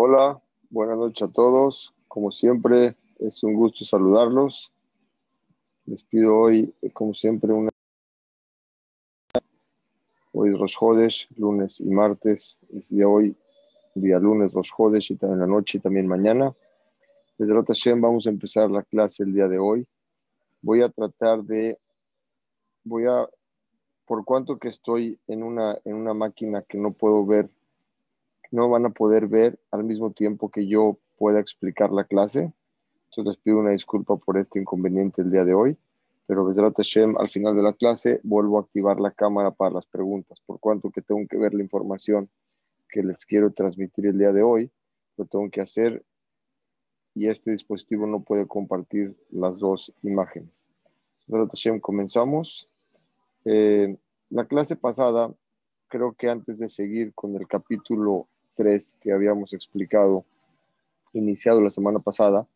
Hola, buenas noches a todos. Como siempre, es un gusto saludarlos. Les pido hoy, como siempre, una. Hoy es Rosh lunes y martes. Es día hoy, día lunes, Rosh y también la noche y también mañana. Desde Rota Hashem vamos a empezar la clase el día de hoy. Voy a tratar de. Voy a. Por cuanto que estoy en una, en una máquina que no puedo ver no van a poder ver al mismo tiempo que yo pueda explicar la clase. Entonces les pido una disculpa por este inconveniente el día de hoy, pero Bezrat Hashem, al final de la clase vuelvo a activar la cámara para las preguntas, por cuanto que tengo que ver la información que les quiero transmitir el día de hoy, lo tengo que hacer y este dispositivo no puede compartir las dos imágenes. Bezrat Hashem, comenzamos. Eh, la clase pasada, creo que antes de seguir con el capítulo que habíamos explicado, iniciado la semana pasada,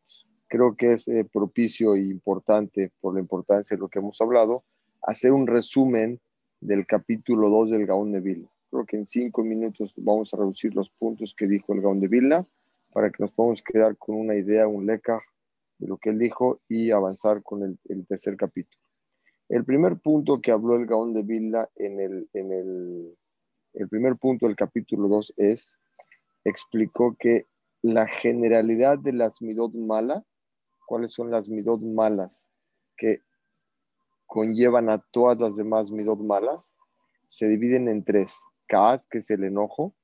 creo que es eh, propicio e importante, por la importancia de lo que hemos hablado, hacer un resumen del capítulo 2 del Gaón de Vilna. Creo que en cinco minutos vamos a reducir los puntos que dijo el Gaón de Vilna para que nos podamos quedar con una idea, un leca de lo que él dijo y avanzar con el, el tercer capítulo. El primer punto que habló el Gaón de Vilna en el, en el, el primer punto del capítulo 2 es explicó que la generalidad de las midot malas, cuáles son las midot malas que conllevan a todas las demás midot malas, se dividen en tres. Kaaz, que es el enojo,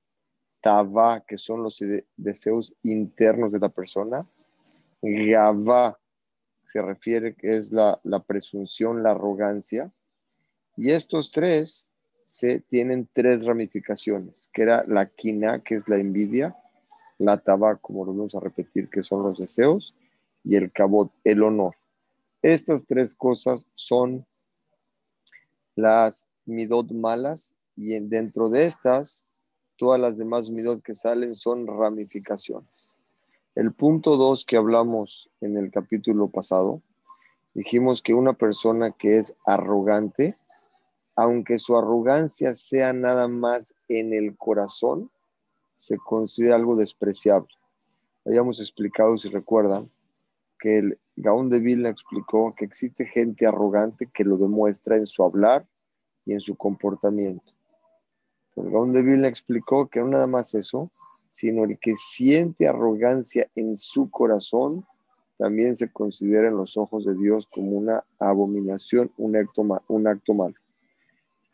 Tava, que son los deseos internos de la persona, Gavá, se refiere que es la presunción, la arrogancia, y estos tres se tienen tres ramificaciones, que era la quina, que es la envidia, la taba, como lo vamos a repetir, que son los deseos, y el cabot, el honor. Estas tres cosas son las midot malas, y dentro de estas, todas las demás midot que salen son ramificaciones. El punto dos que hablamos en el capítulo pasado, dijimos que una persona que es arrogante, aunque su arrogancia sea nada más en el corazón, se considera algo despreciable. Hayamos explicado, si recuerdan, que el Gaón de Vilna explicó que existe gente arrogante que lo demuestra en su hablar y en su comportamiento. El Gaón de Vilna explicó que no nada más eso, sino el que siente arrogancia en su corazón, también se considera en los ojos de Dios como una abominación, un acto, un acto malo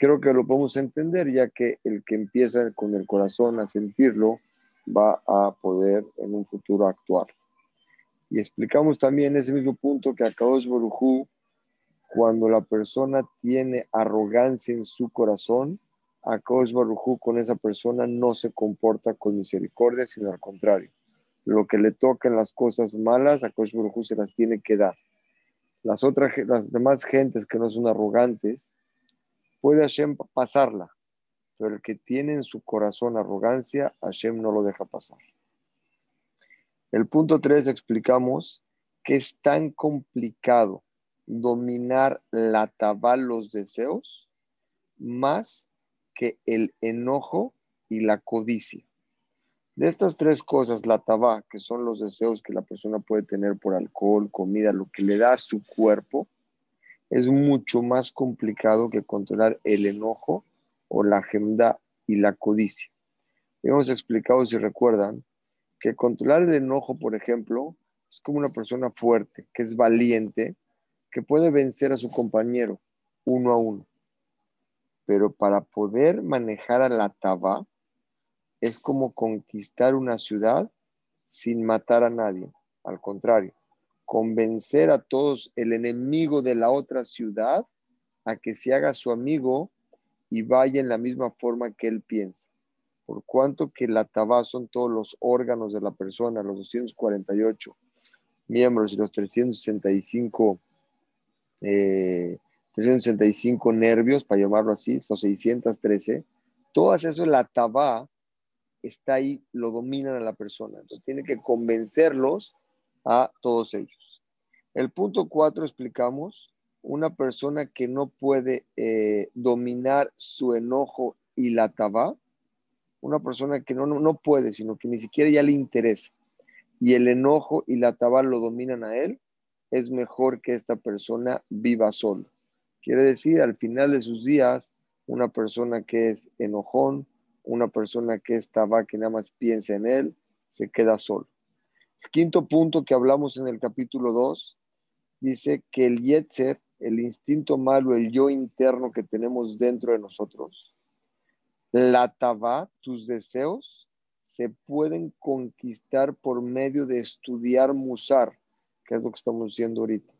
creo que lo podemos entender, ya que el que empieza con el corazón a sentirlo va a poder en un futuro actuar. Y explicamos también ese mismo punto que a Kadosh Barujú, cuando la persona tiene arrogancia en su corazón, a Kadosh Barujú con esa persona no se comporta con misericordia, sino al contrario. Lo que le tocan las cosas malas, a Kadosh Barujú se las tiene que dar. Las otras, las demás gentes que no son arrogantes, puede Hashem pasarla, pero el que tiene en su corazón arrogancia, Hashem no lo deja pasar. El punto 3 explicamos que es tan complicado dominar la tabal, los deseos, más que el enojo y la codicia. De estas tres cosas, la tabá, que son los deseos que la persona puede tener por alcohol, comida, lo que le da a su cuerpo, es mucho más complicado que controlar el enojo o la agenda y la codicia. Hemos explicado, si recuerdan, que controlar el enojo, por ejemplo, es como una persona fuerte, que es valiente, que puede vencer a su compañero uno a uno. Pero para poder manejar a la taba, es como conquistar una ciudad sin matar a nadie. Al contrario, convencer a todos el enemigo de la otra ciudad a que se haga su amigo y vaya en la misma forma que él piensa. Por cuanto que la tabá son todos los órganos de la persona, los 248 miembros y los 365, 365 eh, nervios, para llamarlo así, los 613, todas eso, la tabá está ahí, lo dominan a la persona. Entonces tiene que convencerlos a todos ellos. El punto cuatro explicamos, una persona que no puede eh, dominar su enojo y la tabá, una persona que no, no, puede, sino que ni siquiera ya le interesa, y el enojo y la tabal lo dominan a él, es mejor que esta persona viva solo. Quiere decir, al final de sus días, una persona que es enojón, una persona que es tabá, que nada más piensa en él, se queda solo. Quinto punto que hablamos en el capítulo 2 dice que el yetzer, el instinto malo, el yo interno que tenemos dentro de nosotros, la tabá, tus deseos, se pueden conquistar por medio de estudiar musar, que es lo que estamos haciendo ahorita.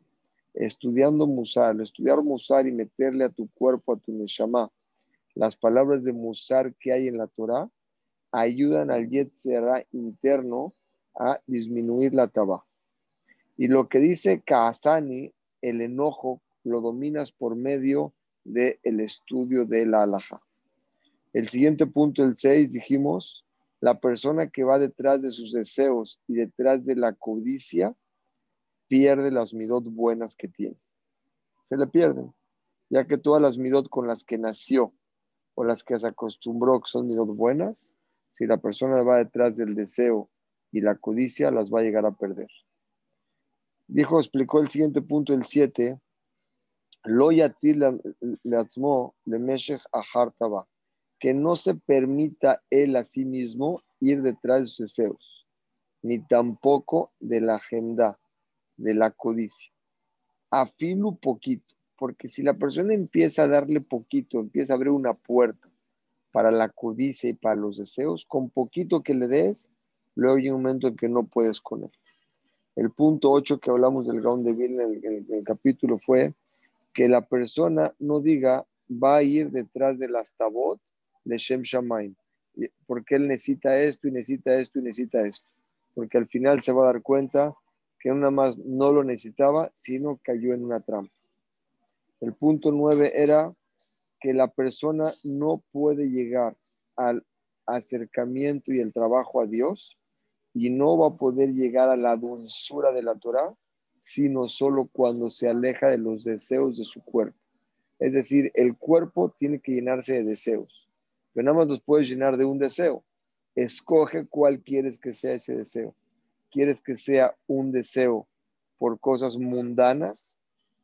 Estudiando musar, estudiar musar y meterle a tu cuerpo, a tu neshama, las palabras de musar que hay en la Torah, ayudan al yetzerá interno a disminuir la tabá. Y lo que dice Kaasani, el enojo, lo dominas por medio del el estudio de la alhaja. El siguiente punto, el 6, dijimos, la persona que va detrás de sus deseos y detrás de la codicia pierde las midot buenas que tiene. Se le pierden, ya que todas las midot con las que nació o las que se acostumbró que son midot buenas, si la persona va detrás del deseo y la codicia, las va a llegar a perder. Dijo, explicó el siguiente punto, el 7, lo le que no se permita él a sí mismo ir detrás de sus deseos, ni tampoco de la agenda, de la codicia. Afilu poquito, porque si la persona empieza a darle poquito, empieza a abrir una puerta para la codicia y para los deseos, con poquito que le des, luego hay un momento en que no puedes con él. El punto 8 que hablamos del Gaon de Vilna en el, capítulo fue que la persona no diga va a ir detrás del astabot de Shem Shamaim. Porque él necesita esto y necesita esto y necesita esto. Porque al final se va a dar cuenta que una más no lo necesitaba, sino cayó en una trampa. El punto nueve era que la persona no puede llegar al acercamiento y el trabajo a Dios y no va a poder llegar a la dulzura de la Torah, sino solo cuando se aleja de los deseos de su cuerpo. Es decir, el cuerpo tiene que llenarse de deseos pero nada más los puedes llenar de un deseo. Escoge cuál quieres que sea ese deseo. ¿Quieres que sea un deseo por cosas mundanas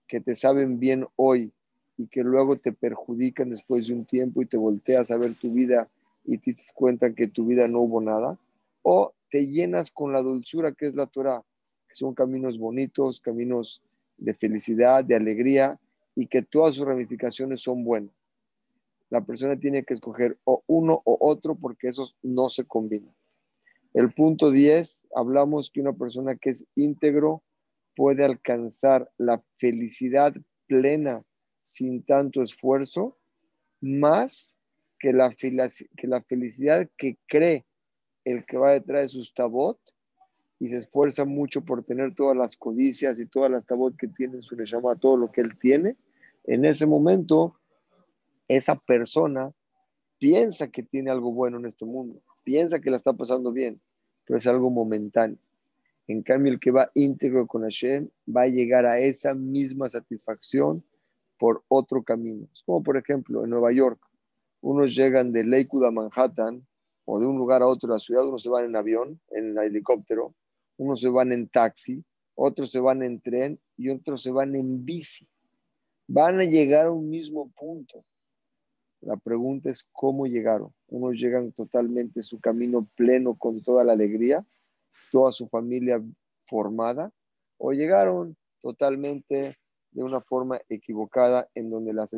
que te saben bien hoy y que luego te perjudican después de un tiempo y te volteas a ver tu vida y te das cuenta que tu vida no hubo nada? ¿O te llenas con la dulzura que es la Torah, son caminos bonitos, caminos de felicidad, de alegría y que todas sus ramificaciones son buenas? la persona tiene que escoger uno o otro porque esos no se combinan. El punto 10, hablamos que una persona que es íntegro puede alcanzar la felicidad plena sin tanto esfuerzo, más que la felicidad que cree el que va detrás de sus tabot y se esfuerza mucho por tener todas las codicias y todas las tabot que tiene su le llama todo lo que él tiene, en ese momento esa persona piensa que tiene algo bueno en este mundo, piensa que la está pasando bien, pero es algo momentáneo. En cambio, el que va íntegro con Hashem va a llegar a esa misma satisfacción por otro camino. Es como, por ejemplo, en Nueva York, unos llegan de Lakewood a Manhattan de un lugar a otro de la ciudad, unos se van en avión, en helicóptero, unos se van en taxi, otros se van en tren y otros se van en bici. Van a llegar a un mismo punto la pregunta es cómo llegaron. Unos llegan totalmente su camino pleno con toda la alegría, toda su familia formada, o llegaron totalmente de una forma equivocada en donde la,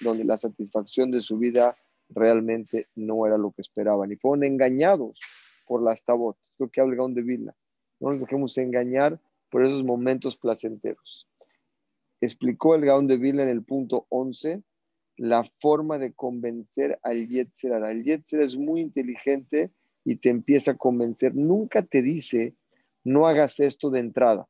donde la satisfacción de su vida realmente no era lo que esperaban y fueron engañados por las tabot. Lo que habla Gaón de Vilna. No nos dejemos engañar por esos momentos placenteros. Explicó el Gaón de Vilna en el punto 11 la forma de convencer al Yetzer. El Yetzer es muy inteligente y te empieza a convencer. Nunca te dice, no hagas esto de entrada.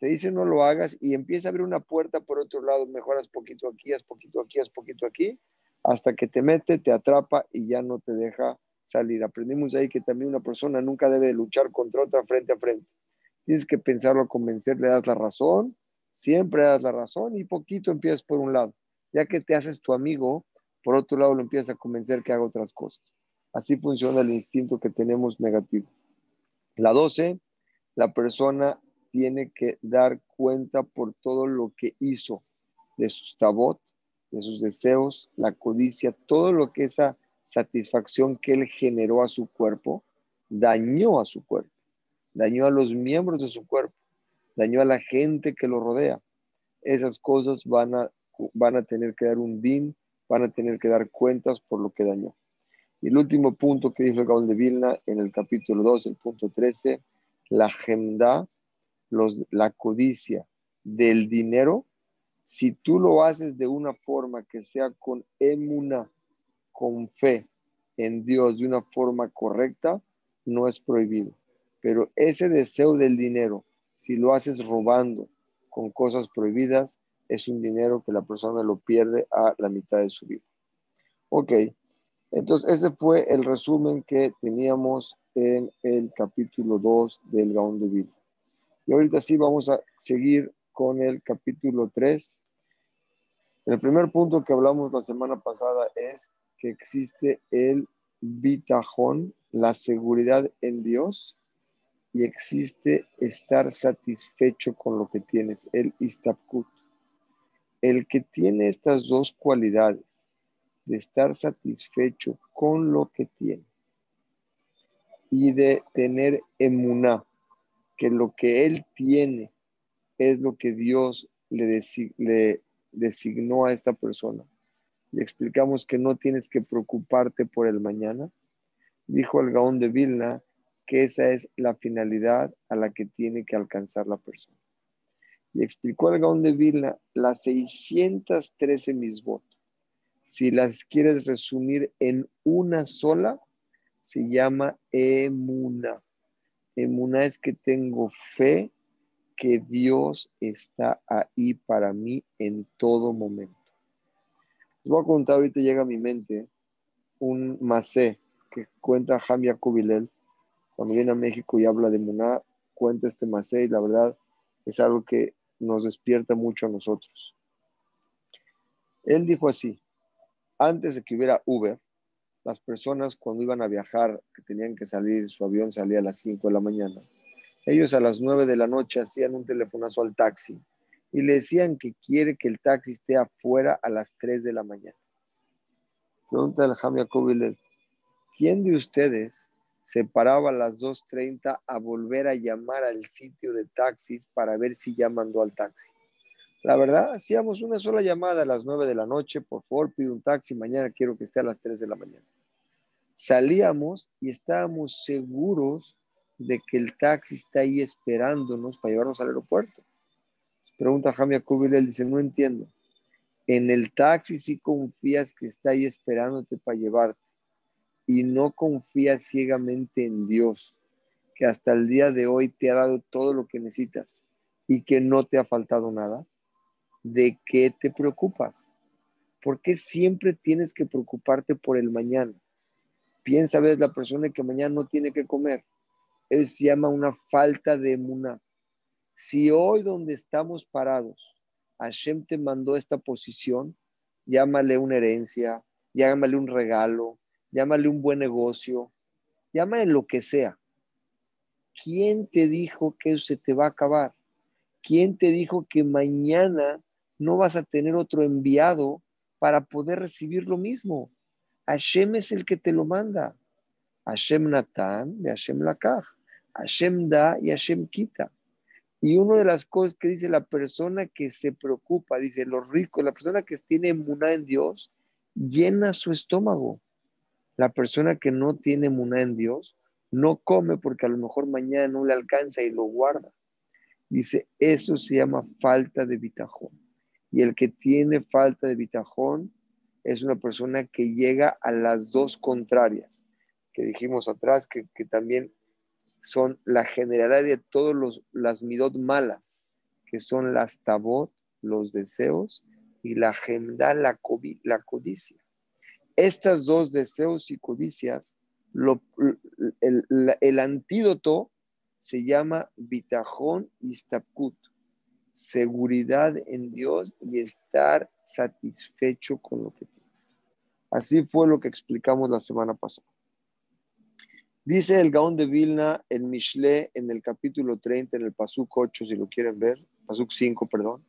Te dice, no lo hagas y empieza a abrir una puerta por otro lado. Mejoras poquito aquí, haz poquito aquí, haz poquito aquí, hasta que te mete, te atrapa y ya no te deja salir. Aprendimos ahí que también una persona nunca debe luchar contra otra frente a frente. Tienes que pensarlo, convencer, le das la razón, siempre das la razón y poquito empiezas por un lado ya que te haces tu amigo, por otro lado lo empiezas a convencer que haga otras cosas. Así funciona el instinto que tenemos negativo. La 12, la persona tiene que dar cuenta por todo lo que hizo, de sus tabot, de sus deseos, la codicia, todo lo que esa satisfacción que él generó a su cuerpo, dañó a su cuerpo, dañó a los miembros de su cuerpo, dañó a la gente que lo rodea. Esas cosas van a, van a tener que dar un din, van a tener que dar cuentas por lo que dañó. Y el último punto que dijo el Gaón de Vilna en el capítulo 2, el punto 13, la agenda, la codicia del dinero, si tú lo haces de una forma que sea con emuna, con fe en Dios, de una forma correcta, no es prohibido. Pero ese deseo del dinero, si lo haces robando con cosas prohibidas, es un dinero que la persona lo pierde a la mitad de su vida. Ok, entonces ese fue el resumen que teníamos en el capítulo 2 del Gaón de Vida. Y ahorita sí vamos a seguir con el capítulo 3. El primer punto que hablamos la semana pasada es que existe el bitajón, la seguridad en Dios, y existe estar satisfecho con lo que tienes, el istapkut. El que tiene estas dos cualidades, de estar satisfecho con lo que tiene y de tener emuná, que lo que él tiene es lo que Dios le, le designó a esta persona. Le explicamos que no tienes que preocuparte por el mañana. Dijo el Gaón de Vilna que esa es la finalidad a la que tiene que alcanzar la persona. Y explicó el Gaón de Vilna las 613 misbot. Si las quieres resumir en una sola, se llama emuna. Emuna es que tengo fe que Dios está ahí para mí en todo momento. Les voy a contar, ahorita llega a mi mente un macé que cuenta Jamia Kubilel cuando viene a México y habla de Muná, cuenta este macé y la verdad es algo que nos despierta mucho a nosotros. Él dijo así, antes de que hubiera Uber, las personas cuando iban a viajar, que tenían que salir, su avión salía a las 5 de la mañana, ellos a las 9 de la noche hacían un telefonazo al taxi y le decían que quiere que el taxi esté afuera a las 3 de la mañana. Pregunta el Jamia ¿quién de ustedes se paraba a las 2.30 a volver a llamar al sitio de taxis para ver si ya mandó al taxi? La verdad, hacíamos una sola llamada a las 9 de la noche, por favor, pido un taxi, mañana quiero que esté a las 3 de la mañana. Salíamos y estábamos seguros de que el taxi está ahí esperándonos para llevarnos al aeropuerto. Pregunta Jamia él dice, no entiendo. En el taxi sí confías que está ahí esperándote para llevarte y no confías ciegamente en Dios, que hasta el día de hoy te ha dado todo lo que necesitas y que no te ha faltado nada. ¿De qué te preocupas? ¿Por qué siempre tienes que preocuparte por el mañana? Piensa, ves, la persona que mañana no tiene que comer. Se llama una falta de emuná. Si hoy donde estamos parados, Hashem te mandó esta posición, llámale una herencia, llámale un regalo, llámale un buen negocio, llámale lo que sea. ¿Quién te dijo que eso se te va a acabar? ¿Quién te dijo que mañana no vas a tener otro enviado para poder recibir lo mismo? Hashem es el que te lo manda. Hashem Natan de Hashem Lakaj. Hashem da y Hashem quita. Y una de las cosas que dice la persona que se preocupa, dice los ricos, la persona que tiene emuná en Dios, llena su estómago. La persona que no tiene emuná en Dios, no come porque a lo mejor mañana no le alcanza y lo guarda. Dice, eso se llama falta de bitajón. Y el que tiene falta de bitajón es una persona que llega a las dos contrarias, que dijimos atrás, que, que también son la generalidad de todas las midot malas, que son las tabot, los deseos, y la agenda, la, la codicia. Estas dos deseos y codicias, el, antídoto se llama bitajón y stapkut, seguridad en Dios y estar satisfecho con lo que tiene. Así fue lo que explicamos la semana pasada. Dice el Gaón de Vilna en Mishle, en el capítulo 30, en el Pasuk 8, si lo quieren ver, Pasuk 5, perdón.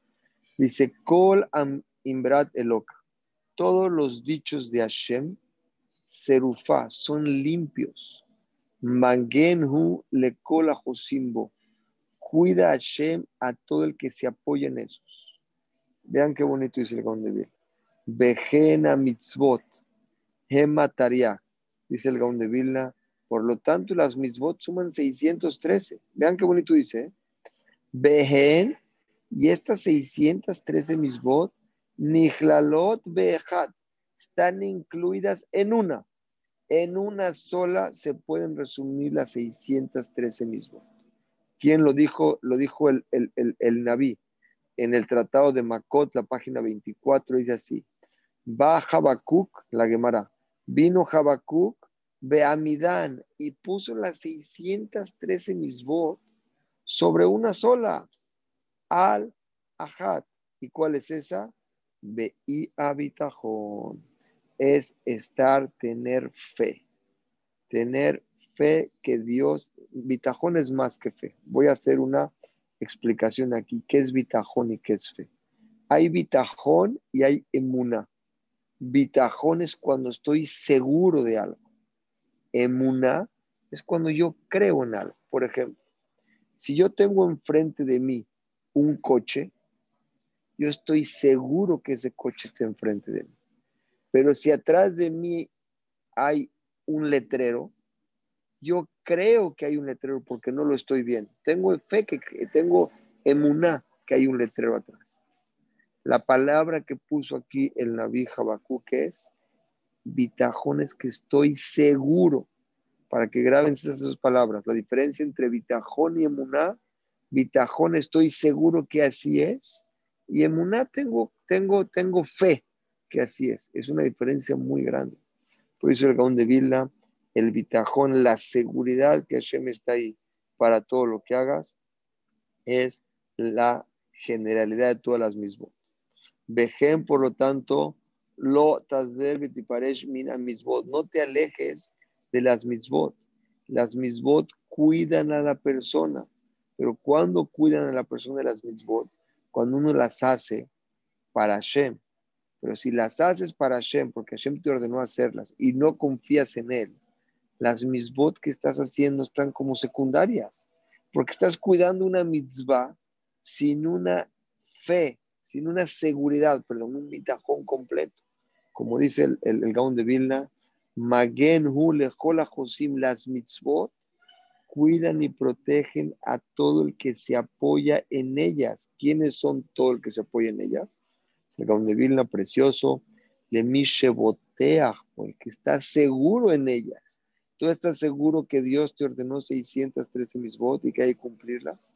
Dice, Kol am imbrat elok. Todos los dichos de Hashem, Serufá, son limpios. Mangenhu le kola josimbo. Cuida a Hashem a todo el que se apoya en esos. Vean qué bonito dice el Gaón de Vilna. Vejena mitzvot. Hemataria. Dice el Gaón de Vilna por lo tanto, las mitzvot suman 613. Vean qué bonito dice. ¿eh? y estas 613 misbot, nihlalot behad, están incluidas en una. En una sola se pueden resumir las 613 misbot. ¿Quién lo dijo? Lo dijo el, el, el, Naví. En el tratado de Makot, la página 24, dice así. Va Habacuc, la Gemara. Vino Habacuc Beamidán y puso las 613 misbot sobre una sola, al ajat. ¿Y cuál es esa? Be'i habitajón. Es estar, tener fe. Tener fe que Dios, bitajón es más que fe. Voy a hacer una explicación aquí. ¿Qué es bitajón y qué es fe? Hay bitajón y hay emuna. Bitajón es cuando estoy seguro de algo. Emuna es cuando yo creo en algo. Por ejemplo, si yo tengo enfrente de mí un coche, yo estoy seguro que ese coche está enfrente de mí. Pero si atrás de mí hay un letrero, yo creo que hay un letrero porque no lo estoy viendo. Tengo fe que, tengo emuná que hay un letrero atrás. La palabra que puso aquí el Naví Habacuc es Bitajón es que estoy seguro, para que graben esas dos palabras, la diferencia entre bitajón y emuná. Bitajón estoy seguro que así es, y emuná tengo, tengo, tengo fe que así es. Es una diferencia muy grande. Por eso el Gaón de Villa, el bitajón, la seguridad que Hashem está ahí para todo lo que hagas, es la generalidad de todas las mismas. Vejen, por lo tanto, lo tazer mina. No te alejes de las misbot. Las misbot cuidan a la persona. Pero cuando cuidan a la persona de las misbot, cuando uno las hace para Hashem. Pero si las haces para Hashem, porque Hashem te ordenó hacerlas y no confías en Él, las misbot que estás haciendo están como secundarias. Porque estás cuidando una mitzvah sin una fe, sin una seguridad, perdón, un bitajón completo como dice el, el, Gaón de Vilna, Magen josim las mitzvot, cuidan y protegen a todo el que se apoya en ellas. ¿Quiénes son todo el que se apoya en ellas? El Gaón de Vilna, precioso, le botea, el que está seguro en ellas. Tú estás seguro que Dios te ordenó 613 mitzvot y que hay que cumplirlas.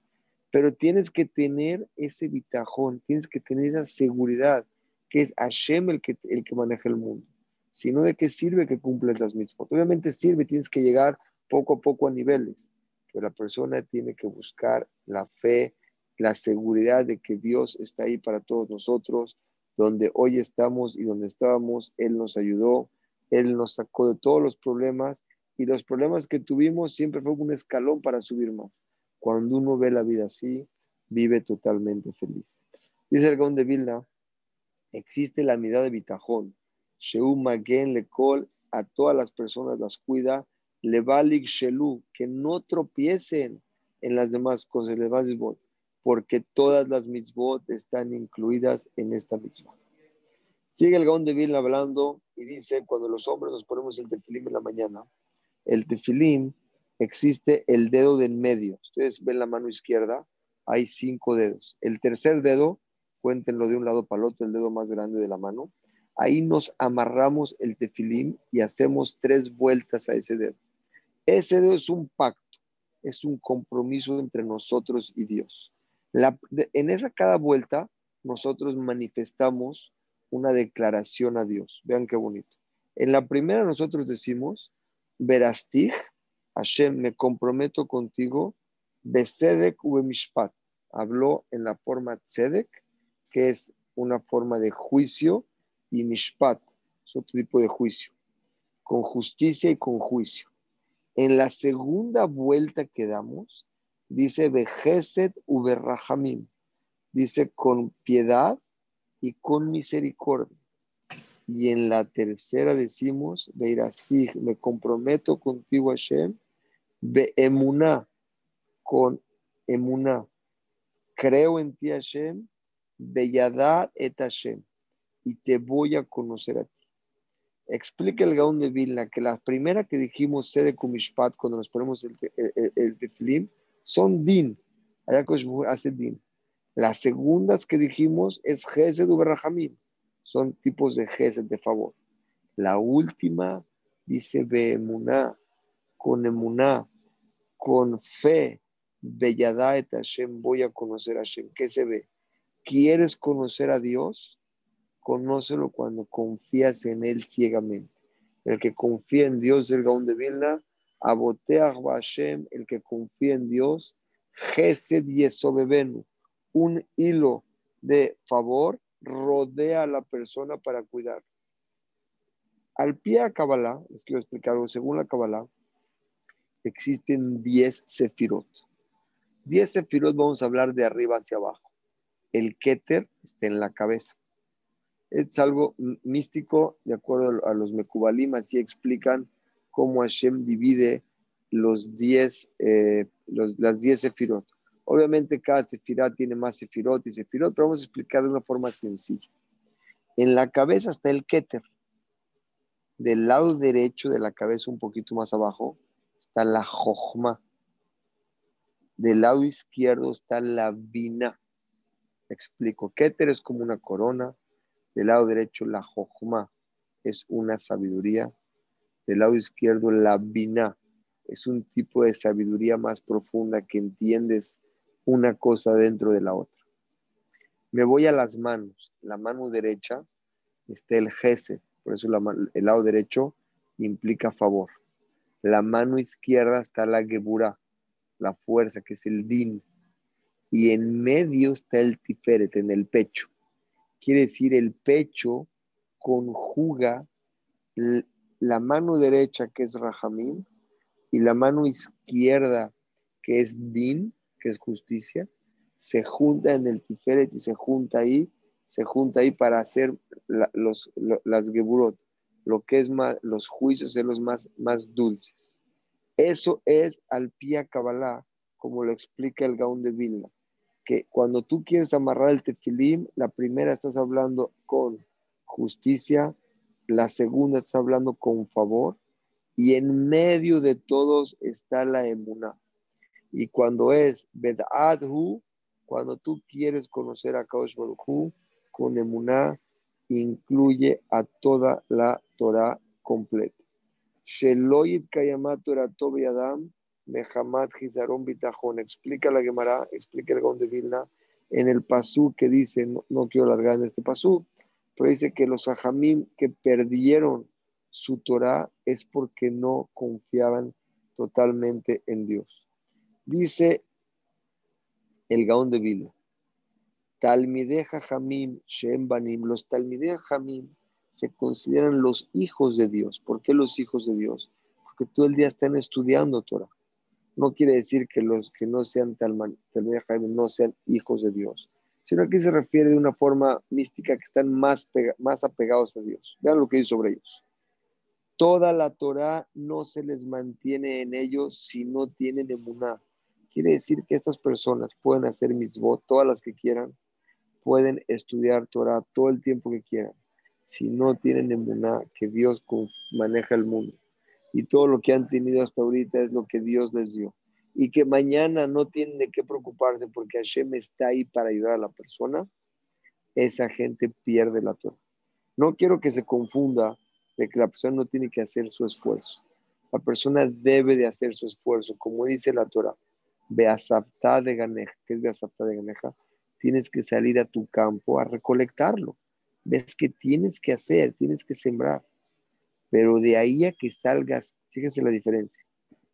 Pero tienes que tener ese bitajón, tienes que tener esa seguridad que es Hashem el que, el que maneja el mundo, sino de qué sirve que cumples las mismas. Obviamente sirve, tienes que llegar poco a poco a niveles, pero la persona tiene que buscar la fe, la seguridad de que Dios está ahí para todos nosotros, donde hoy estamos y donde estábamos, Él nos ayudó, Él nos sacó de todos los problemas y los problemas que tuvimos siempre fue un escalón para subir más. Cuando uno ve la vida así, vive totalmente feliz. Dice el Gaón de Vilna, existe la mirada de bitajón. Sheu Magen Lekol, a todas las personas las cuida. Levalik Shelu, que no tropiecen en las demás cosas, mitzvot, porque todas las mitzvot están incluidas en esta mitzvah. Sigue el Gaón de Vilna hablando y dice, cuando los hombres nos ponemos el tefilim en la mañana, el tefilim existe el dedo de en medio. Ustedes ven la mano izquierda, hay cinco dedos. El tercer dedo cuéntenlo de un lado para el otro, el dedo más grande de la mano. Ahí nos amarramos el tefilín y hacemos tres vueltas a ese dedo. Ese dedo es un pacto, es un compromiso entre nosotros y Dios. en esa cada vuelta, nosotros manifestamos una declaración a Dios. Vean qué bonito. En la primera nosotros decimos, Verastij, Hashem, me comprometo contigo, Besedek Mishpat. Habló en la forma Tzedek, que es una forma de juicio, y mishpat, es otro tipo de juicio, con justicia y con juicio. En la segunda vuelta que damos, dice Vejeset Uberrahamim, dice con piedad y con misericordia. Y en la tercera decimos, Beirastig, me comprometo contigo, Hashem, Be emuná, con emuná. Creo en ti, Hashem, Beyadad et Hashem, y te voy a conocer a ti. Explica el Gaón de Vilna que la primera que dijimos, Sede Kumishpat, cuando nos ponemos el, el, el, son Din. hace Din. Las segundas que dijimos es Gesed Uberrahamim. Son tipos de Gesed de favor. La última dice Beemuná, con emuná, con fe, Belladat Hashem, voy a conocer a Hashem. ¿Qué se ve? ¿Quieres conocer a Dios? Conócelo cuando confías en Él ciegamente. El que confía en Dios, el Gaón de Vilna, Aboteach Hashem, el que confía en Dios, Gesed Yesobebenu, un hilo de favor rodea a la persona para cuidar. Al pie a Kabbalah, les quiero explicar algo, según la Kabbalah, existen 10 sefirot. 10 sefirot vamos a hablar de arriba hacia abajo. El Keter está en la cabeza. Es algo místico, de acuerdo a los Mekubalim, así explican cómo Hashem divide los 10, eh, las 10 sefirot. Obviamente cada sefirot tiene más sefirot y sefirot, pero vamos a explicar de una forma sencilla. En la cabeza está el Keter. Del lado derecho de la cabeza, un poquito más abajo, está la Jochma. Del lado izquierdo está la Bina. Explico. Keter es como una corona. Del lado derecho, la Jochma es una sabiduría. Del lado izquierdo, la Bina es un tipo de sabiduría más profunda que entiendes una cosa dentro de la otra. Me voy a las manos. La mano derecha está el Gesed, por eso el lado derecho implica favor. La mano izquierda está la Geburah, la fuerza, que es el Din. Y en medio está el Tiferet, en el pecho. Quiere decir, el pecho conjuga la mano derecha, que es Rahamim, y la mano izquierda, que es Din, que es justicia, se junta en el Tiferet y se junta ahí, se junta ahí para hacer los, las Geburot, lo que es los juicios de los más, más dulces. Eso es al pia Kabbalah, como lo explica el Gaón de Vilna, que cuando tú quieres amarrar el tefilim, la primera estás hablando con justicia, la segunda estás hablando con favor, y en medio de todos está la emuná. Y cuando es Bed'adhu, cuando tú quieres conocer a Kaush Baruch con emuná, incluye a toda la Torah completa. Sheloyit Kayamat Adam, Mehamad Gizaron Bitajón. Explica la Gemara, explica el Gaon de Vilna en el pasú que dice, no, quiero largar en este pasú, pero dice que los ajamim que perdieron su Torah es porque no confiaban totalmente en Dios. Dice el Gaón de Vilna, Talmideh Jamim, Shem Banim, los Talmideh Jamim se consideran los hijos de Dios. ¿Por qué los hijos de Dios? Porque todo el día están estudiando Torah. No quiere decir que los que no sean Jamim no sean hijos de Dios, sino que se refiere de una forma mística que están más, más apegados a Dios. Vean lo que dice sobre ellos. Toda la Torah no se les mantiene en ellos si no tienen emuná. Quiere decir que estas personas pueden hacer mitzvot, todas las que quieran, pueden estudiar Torah todo el tiempo que quieran, si no tienen emuná que Dios maneja el mundo. Y todo lo que han tenido hasta ahorita es lo que Dios les dio. Y que mañana no tienen de qué preocuparse porque Hashem está ahí para ayudar a la persona, esa gente pierde la Torah. No quiero que se confunda de que la persona no tiene que hacer su esfuerzo. La persona debe de hacer su esfuerzo, como dice la Torah. Beasapta de ganeja. ¿Qué es Beasapta de ganeja? tienes que salir a tu campo a recolectarlo. Ves que tienes que hacer, tienes que sembrar. Pero de ahí a que salgas, fíjese la diferencia.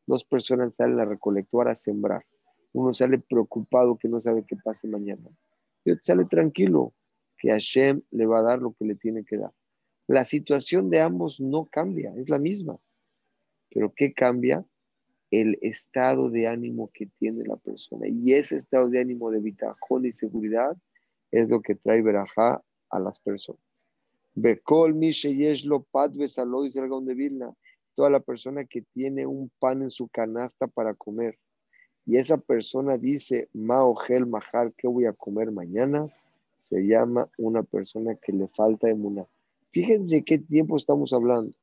Dos personas salen a recolectar, a sembrar. Uno sale preocupado que no sabe qué pase mañana. Y otro sale tranquilo, que Hashem le va a dar lo que le tiene que dar. La situación de ambos no cambia, es la misma. Pero ¿qué cambia? el estado de ánimo que tiene la persona. Y ese estado de ánimo de vitajón y seguridad es lo que trae verajá a las personas. Bekol mi sheyeshlo padves alois de Vilna. Toda la persona que tiene un pan en su canasta para comer. Y esa persona dice, ma ojel mahar, ¿qué voy a comer mañana? Se llama una persona que le falta emuna. Fíjense qué tiempo estamos hablando.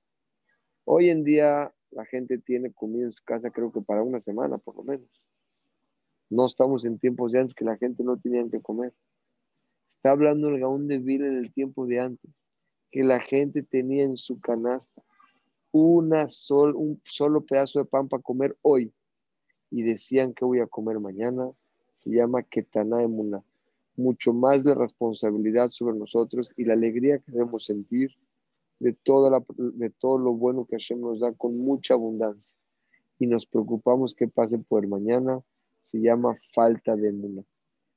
Hoy en día la gente tiene comida en su casa, creo que para una semana por lo menos. No estamos en tiempos de antes que la gente no tenía que comer. Está hablando el Gaón de Vila en el tiempo de antes, que la gente tenía en su canasta una sol, un solo pedazo de pan para comer hoy y decían que voy a comer mañana. Se llama Ketana Emuna. Mucho más de responsabilidad sobre nosotros y la alegría que debemos sentir de, toda la, de todo lo bueno que Hashem nos da con mucha abundancia. Y nos preocupamos que pase por mañana. Se llama falta de emuna.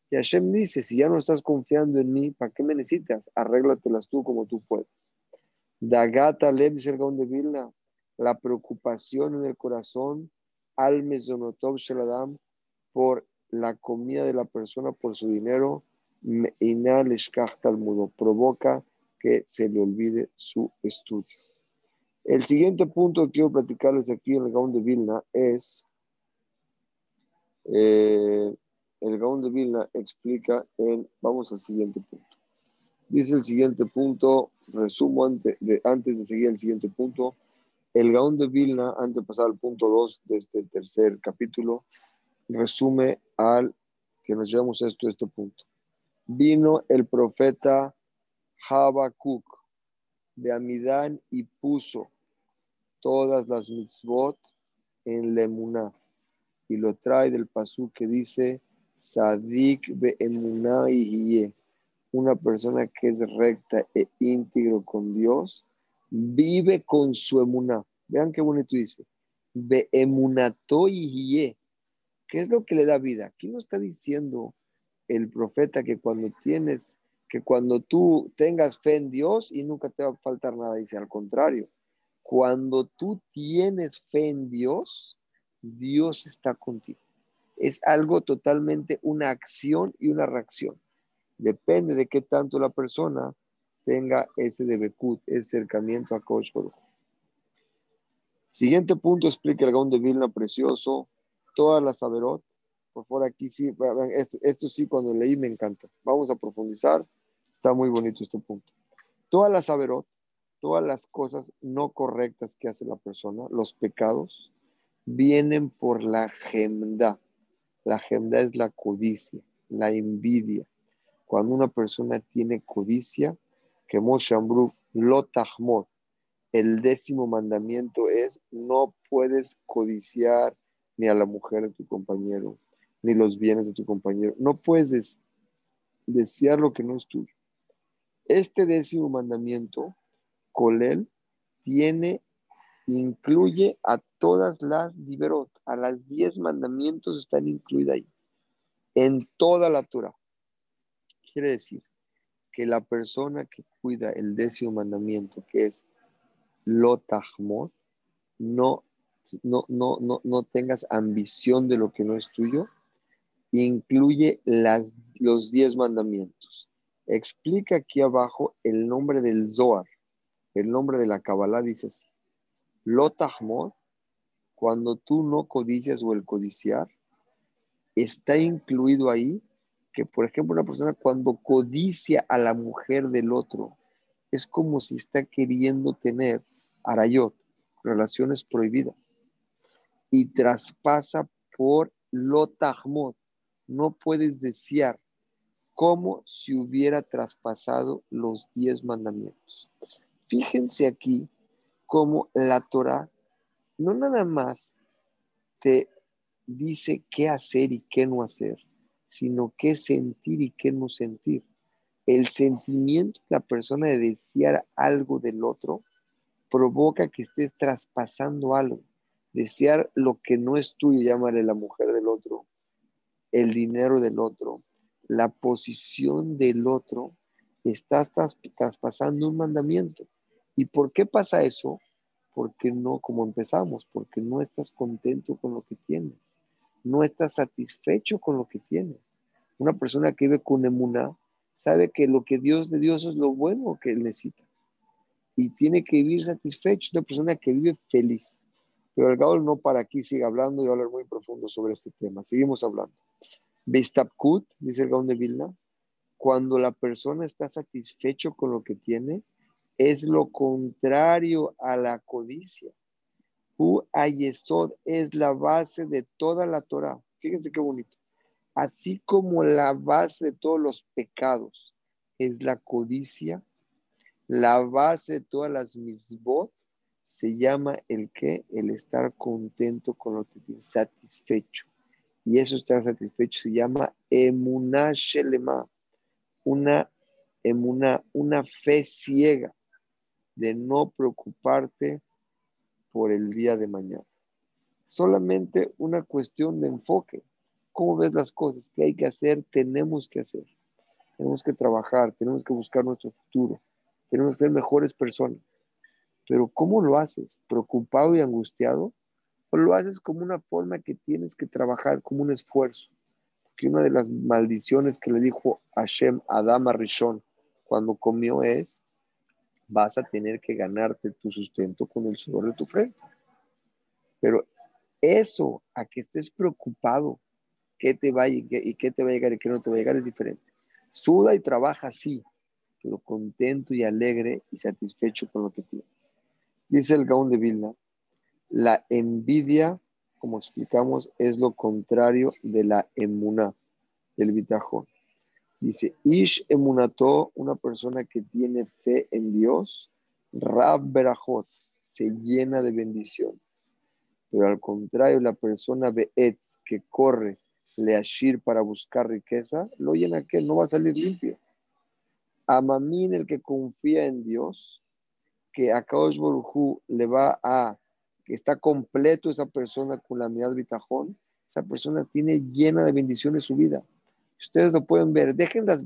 Y Hashem dice, si ya no estás confiando en mí, ¿para qué me necesitas? Arréglatelas tú como tú puedes. Dagata le dice el de Vilna, la preocupación en el corazón, al mesonotov sheladam, por la comida de la persona, por su dinero, mudo, provoca que se le olvide su estudio. El siguiente punto que quiero platicarles aquí en el Gaón de Vilna es eh, el Gaón de Vilna explica en, vamos al siguiente punto. Dice el siguiente punto, resumo antes de, antes de seguir el siguiente punto, el Gaón de Vilna, antes de pasar al punto 2 de este tercer capítulo, resume al que nos llevamos esto, este punto. Vino el profeta Habacuc de Amidán y puso todas las mitzvot en Lemuná. Y lo trae del pasú que dice, Sadik be'emuná y una persona que es recta e íntegro con Dios, vive con su emuná. Vean qué bonito dice. Be'emunato y ¿Qué es lo que le da vida? Aquí no está diciendo el profeta que cuando tienes, que cuando tú tengas fe en Dios y nunca te va a faltar nada, dice al contrario. Cuando tú tienes fe en Dios, Dios está contigo es algo totalmente una acción y una reacción. Depende de qué tanto la persona tenga ese debekut, ese acercamiento a Kosh Siguiente punto, explica el Gaón de Vilna precioso, todas las Averot. Por favor, aquí sí, esto, esto sí, cuando leí me encanta. Vamos a profundizar, está muy bonito este punto. Todas las Averot, todas las cosas no correctas que hace la persona, los pecados, vienen por la gemda. La agenda es la codicia, la envidia. Cuando una persona tiene codicia, que Moshe Ambrú, lo el décimo mandamiento es, no puedes codiciar ni a la mujer de tu compañero, ni los bienes de tu compañero. No puedes desear lo que no es tuyo. Este décimo mandamiento, Colel, tiene incluye a todas las liberot, a las diez mandamientos están incluidas ahí, en toda la Torah. Quiere decir que la persona que cuida el décimo mandamiento, que es lotahmod, no, no, no, no, no tengas ambición de lo que no es tuyo, incluye las, los diez mandamientos. Explica aquí abajo el nombre del Zohar, el nombre de la Kabbalah, dice así. Lotahmod, cuando tú no codicias o el codiciar, está incluido ahí que, por ejemplo, una persona cuando codicia a la mujer del otro, es como si está queriendo tener arayot, relaciones prohibidas, y traspasa por lotahmod. No puedes desear como si hubiera traspasado los diez mandamientos. Fíjense aquí como la Torah no nada más te dice qué hacer y qué no hacer, sino qué sentir y qué no sentir. El sentimiento de la persona de desear algo del otro provoca que estés traspasando algo. Desear lo que no es tuyo, llámale la mujer del otro, el dinero del otro, la posición del otro, estás traspasando un mandamiento. ¿Y por qué pasa eso? porque no, como empezamos, porque no estás contento con lo que tienes, no estás satisfecho con lo que tienes. Una persona que vive con emuná sabe que lo que Dios le dio es lo bueno que él necesita y tiene que vivir satisfecho, una persona que vive feliz. Pero el Gaul no para aquí, sigue hablando y va a hablar muy profundo sobre este tema. Seguimos hablando. Bestapkut, dice el Gaul de Vilna, cuando la persona está satisfecho con lo que tiene, es lo contrario a la codicia. Hu Ayesod es la base de toda la Torah. Fíjense qué bonito. Así como la base de todos los pecados es la codicia, la base de todas las misbot se llama el que, el estar contento con lo que tienes, satisfecho. Y eso estar satisfecho se llama emuná shelema, una emuná, una fe ciega de no preocuparte por el día de mañana. Solamente una cuestión de enfoque. ¿Cómo ves las cosas? ¿Qué hay que hacer? Tenemos que hacer. Tenemos que trabajar, tenemos que buscar nuestro futuro, tenemos que ser mejores personas. Pero ¿cómo lo haces? ¿Preocupado y angustiado? ¿O lo haces como una forma que tienes que trabajar, como un esfuerzo? Porque una de las maldiciones que le dijo Hashem a Adama Rishon cuando comió es, vas a tener que ganarte tu sustento con el sudor de tu frente. Pero eso, a que estés preocupado, qué te va y qué, te va a llegar y qué no te va a llegar, es diferente. Suda y trabaja, sí, pero contento y alegre y satisfecho con lo que tienes. Dice el Gaón de Vilna, la envidia, como explicamos, es lo contrario de la emuná, del bitajón. Dice, Ish emunato, una persona que tiene fe en Dios, Rab Berajot, se llena de bendiciones. Pero al contrario, la persona Beetz, que corre Leashir para buscar riqueza, lo llena que no va a salir limpio. Amamín, el que confía en Dios, que a Kaosh le va a, que está completo esa persona con la mirada bitajón, esa persona tiene llena de bendiciones su vida. Ustedes lo pueden ver, dejen las,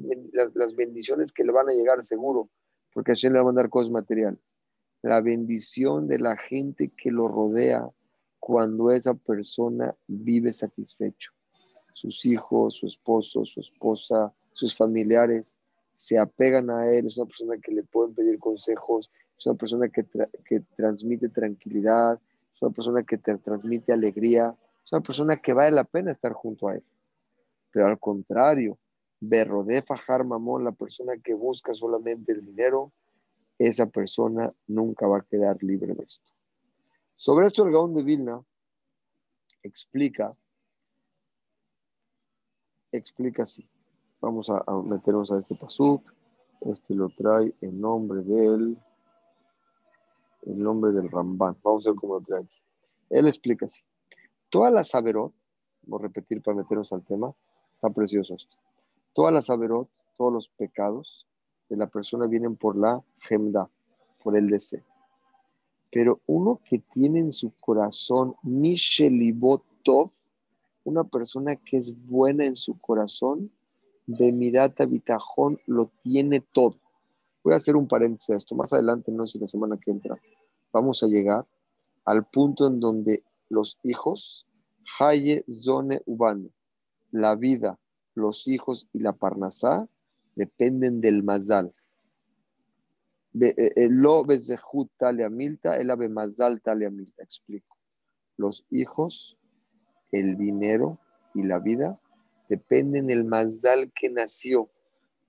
las, bendiciones que le van a llegar seguro, porque así le va a mandar cosas materiales. La bendición de la gente que lo rodea cuando esa persona vive satisfecho. Sus hijos, su esposo, su esposa, sus familiares se apegan a él, es una persona que le pueden pedir consejos, es una persona que, que transmite tranquilidad, es una persona que te transmite alegría, es una persona que vale la pena estar junto a él. Pero al contrario, Berrodé Fajar Mamón, la persona que busca solamente el dinero, esa persona nunca va a quedar libre de esto. Sobre esto el Gaón de Vilna explica, explica así. Vamos a, meternos a este pasuk. Este lo trae en nombre del, el nombre del Ramban. Vamos a ver cómo lo trae aquí. Él explica así. Todas las saberot, voy a repetir para meternos al tema, está precioso esto. Todas las saberot, todos los pecados de la persona vienen por la gemda, por el deseo. Pero uno que tiene en su corazón Mishelibotov, una persona que es buena en su corazón, de Midata Bitajón lo tiene todo. Voy a hacer un paréntesis a esto. Más adelante, no sé la semana que entra, vamos a llegar al punto en donde los hijos, Haye Zone Ubane, la vida, los hijos y la parnasá dependen del mazal. Eh, eh, lo bezehut talia milta, el ave mazal talia milta. Explico. Los hijos, el dinero y la vida dependen del mazal que nació,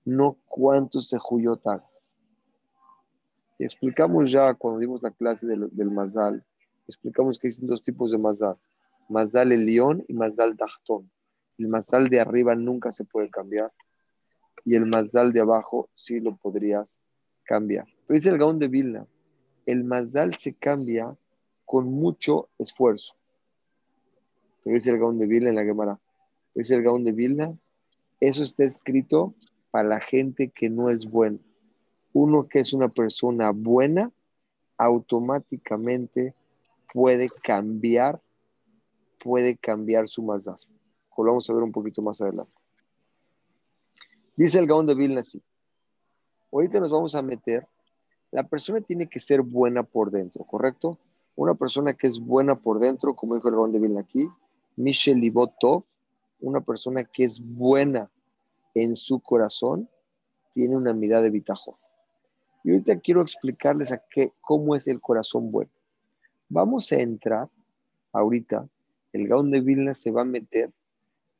no cuánto se Y Explicamos ya cuando dimos la clase del, del mazal, explicamos que existen dos tipos de mazal, mazal el león y mazal dachtón. El mazal de arriba nunca se puede cambiar y el mazal de abajo sí lo podrías cambiar. Pero dice el Gaón de Vilna, el mazal se cambia con mucho esfuerzo. Pero dice el Gaón de Vilna en la Gemara, es el Gaón de Vilna, eso está escrito para la gente que no es buena. Uno que es una persona buena, automáticamente puede cambiar, puede cambiar su Lo vamos a ver un poquito más adelante. Dice el Gaón de Vilna. Ahorita nos vamos a meter. La persona tiene que ser buena por dentro, ¿correcto? Una persona que es buena por dentro, como dijo el Gaón de Vilna aquí, Michel Libotov, una persona que es buena en su corazón, tiene una mirada de bitajón. Y ahorita quiero explicarles a qué, cómo es el corazón bueno. Vamos a entrar ahorita, el Gaón de Vilna se va a meter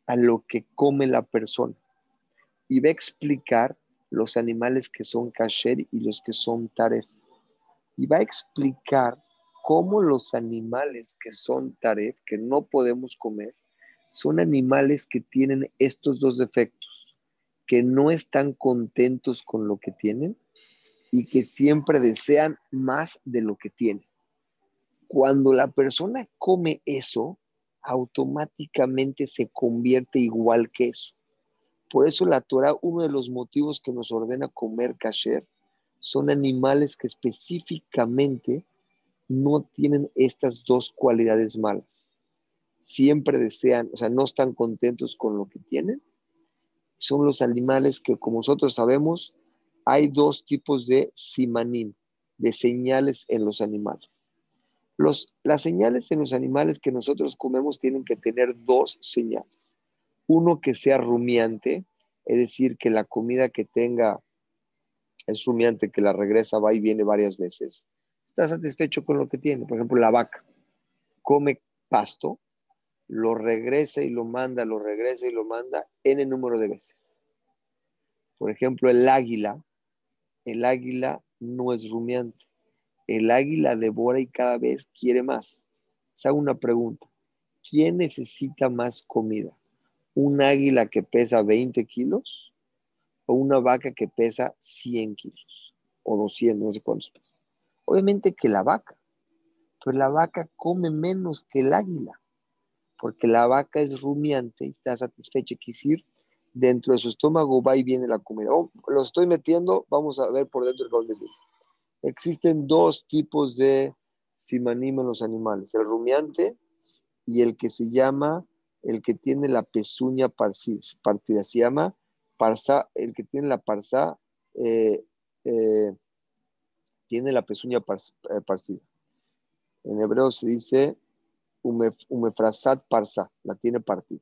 a lo que come la persona y va a explicar los animales que son kasher y los que son taref. Y va a explicar cómo los animales que son taref, que no podemos comer, son animales que tienen estos dos defectos, que no están contentos con lo que tienen y que siempre desean más de lo que tienen. Cuando la persona come eso, automáticamente se convierte igual que eso. Por eso la Torah, uno de los motivos que nos ordena comer kasher, son animales que específicamente no tienen estas dos cualidades malas. Siempre desean, o sea, no están contentos con lo que tienen. Son los animales que, como nosotros sabemos, hay dos tipos de simanim, de señales en los animales. Los, las señales en los animales que nosotros comemos tienen que tener dos señales uno que sea rumiante, es decir, que la comida que tenga es rumiante, que la regresa, va y viene varias veces. Está satisfecho con lo que tiene. Por ejemplo, la vaca come pasto, lo regresa y lo manda, lo regresa y lo manda en número de veces. Por ejemplo, el águila, el águila no es rumiante. El águila devora y cada vez quiere más. Hago una pregunta. ¿Quién necesita más comida? un águila que pesa 20 kilos o una vaca que pesa 100 kilos o 200, no sé cuántos pesos. Obviamente que la vaca, pero la vaca come menos que el águila, porque la vaca es rumiante y está satisfecha, decir, dentro de su estómago va y viene la comida. Oh, lo estoy metiendo, vamos a ver por dentro el gol de vida. Existen dos tipos de simanim en los animales, el rumiante y el que se llama el que tiene la pezuña partida. Se llama parsa, el que tiene la parsa, eh, eh, tiene la pezuña eh, partida. En hebreo se dice umefrasat parsa, la tiene partida.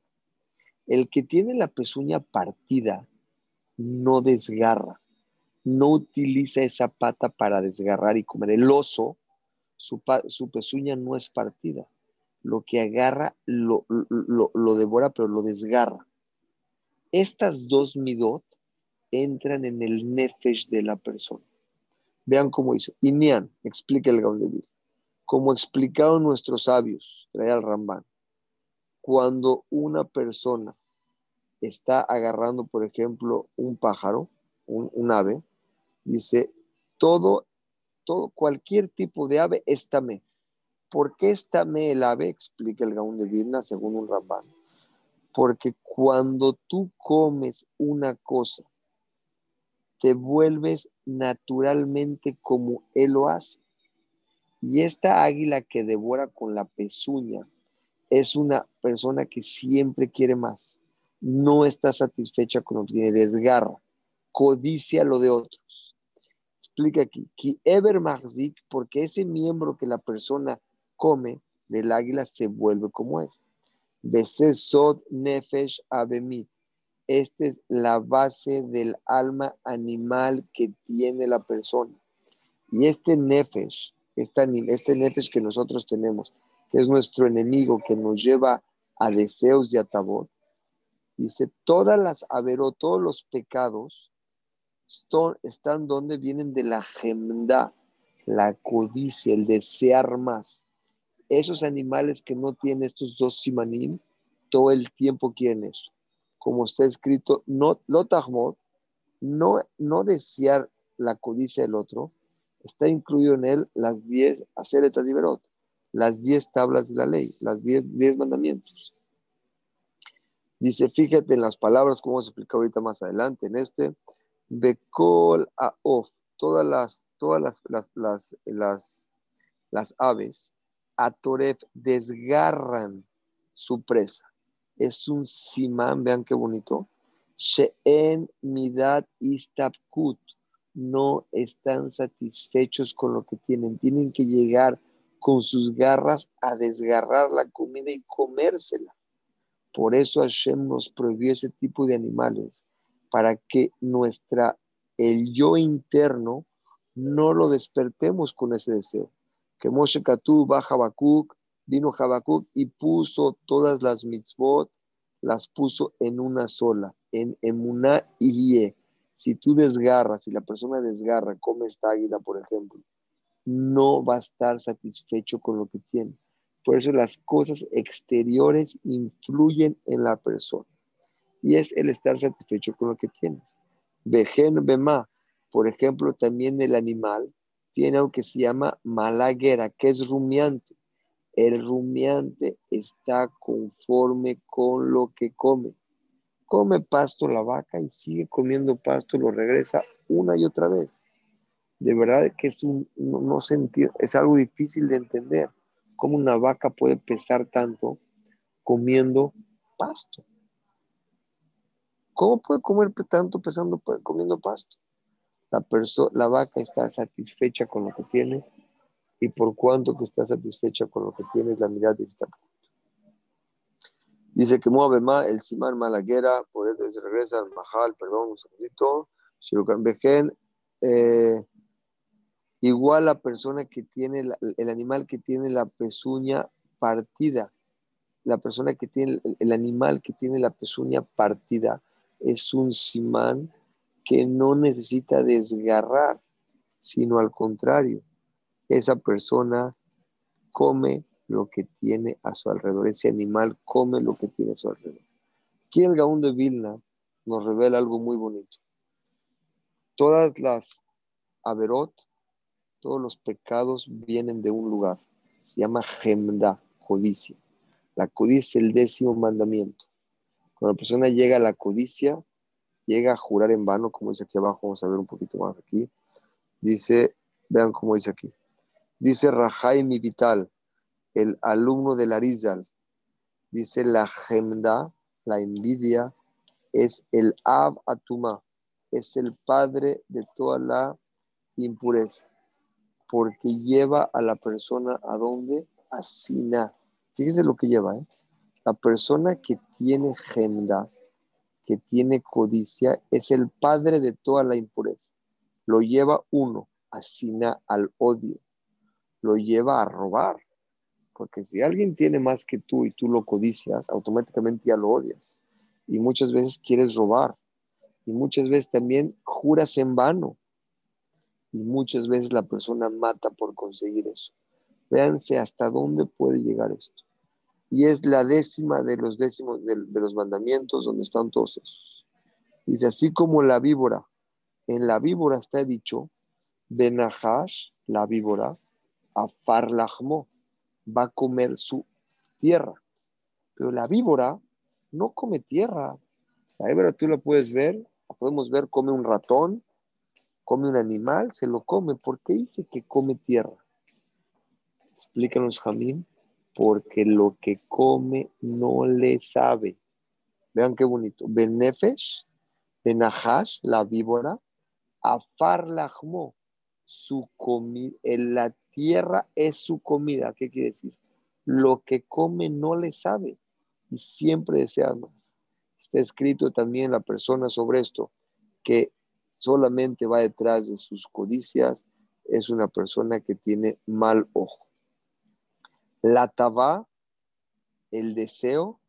El que tiene la pezuña partida no desgarra, no utiliza esa pata para desgarrar y comer. El oso, su pezuña no es partida lo que agarra lo, devora, pero lo desgarra. Estas dos midot entran en el nefesh de la persona. Vean cómo hizo. Inian, explica el Gaudevir. Como explicaron nuestros sabios, trae al Rambán, cuando una persona está agarrando, por ejemplo, un pájaro, un, ave, dice, todo, todo, cualquier tipo de ave está me. ¿Por qué está me el ave? Explica el Gaón de Vilna según un Rambán. Porque cuando tú comes una cosa, te vuelves naturalmente como él lo hace. Y esta águila que devora con la pezuña es una persona que siempre quiere más. No está satisfecha con lo que tiene, desgarra, codicia lo de otros. Explica aquí, ever porque ese miembro que la persona come del águila se vuelve como él. Besesod nefesh abemit. Esta es la base del alma animal que tiene la persona. Y este nefesh, este, este nefesh que nosotros tenemos, que es nuestro enemigo, que nos lleva a deseos y a tabor, dice, todas las averó, todos los pecados están donde vienen de la gemda, la codicia, el desear más esos animales que no tienen estos dos simanim, todo el tiempo quieren eso. Como está escrito, no, no, no desear la codicia del otro, está incluido en él las diez, hacer liberot, las diez tablas de la ley, las diez, diez mandamientos. Dice, fíjate en las palabras, como se explica ahorita más adelante, en este, Bekol Aof, todas las, todas las, las, las, las aves, Atoref desgarran su presa. Es un simán, vean qué bonito. She'en midat istabkut. No están satisfechos con lo que tienen. Tienen que llegar con sus garras a desgarrar la comida y comérsela. Por eso Hashem nos prohibió ese tipo de animales, para que nuestra, el yo interno, no lo despertemos con ese deseo. Que Moshe Katú va Habacuc, vino Habacuc y puso todas las mitzvot, las puso en una sola, en Emuná y Si tú desgarras, si la persona desgarra, come esta águila, por ejemplo, no va a estar satisfecho con lo que tiene. Por eso las cosas exteriores influyen en la persona. Y es el estar satisfecho con lo que tienes. Vejen Bema, por ejemplo, también el animal tiene algo que se llama malaguera, que es rumiante. El rumiante está conforme con lo que come. Come pasto la vaca y sigue comiendo pasto, lo regresa una y otra vez de verdad que es un no, sentir, es algo difícil de entender cómo una vaca puede pesar tanto comiendo pasto. ¿Cómo puede comer tanto pesando comiendo pasto? La, la vaca está satisfecha con lo que tiene y por cuanto que está satisfecha con lo que tiene, la mirada de esta Dice que mueve más el Simán Malaguera, por eso se regresa al Mahal, perdón, un segundito. Shirukan eh, Igual la persona que tiene, el animal que tiene la pezuña partida, la persona que tiene, el animal que tiene la pezuña partida es un simán que no necesita desgarrar, sino al contrario, esa persona come lo que tiene a su alrededor, ese animal come lo que tiene a su alrededor. Aquí el de Vilna nos revela algo muy bonito. Todas las averot, todos los pecados vienen de un lugar. Se llama gemda, codicia. La codicia es el décimo mandamiento. Cuando la persona llega a la codicia, llega a jurar en vano, como dice aquí abajo, vamos a ver un poquito más aquí. Dice, vean cómo dice aquí. Dice Rajaimi Vital, el alumno de Larizal. Dice la gemda, la envidia, es el Ab Atuma, es el padre de toda la impureza porque lleva a la persona a dónde? A Sina. Fíjese lo que lleva, ¿eh? La persona que tiene genda, que tiene codicia, es el padre de toda la impureza. Lo lleva uno, a Sina, al odio. Lo lleva a robar. Porque si alguien tiene más que tú y tú lo codicias, automáticamente ya lo odias. Y muchas veces quieres robar. Y muchas veces también juras en vano y muchas veces la persona mata por conseguir eso. Véanse hasta dónde puede llegar esto. Y es la décima de los décimos de, los mandamientos donde están todos esos. Dice, así como la víbora, en la víbora está dicho, Benahash, la víbora, a Farlahmo, va a comer su tierra. Pero la víbora no come tierra. La víbora tú la puedes ver, la podemos ver, come un ratón, come un animal, se lo come. ¿Por qué dice que come tierra? Explícanos, Jamín. Porque lo que come no le sabe. Vean qué bonito. Benefesh, Benahash, la víbora, Afar su comida, la tierra es su comida. ¿Qué quiere decir? Lo que come no le sabe y siempre desea más. Está escrito también la persona sobre esto, que solamente va detrás de sus codicias, es una persona que tiene mal ojo. La taba, el deseo,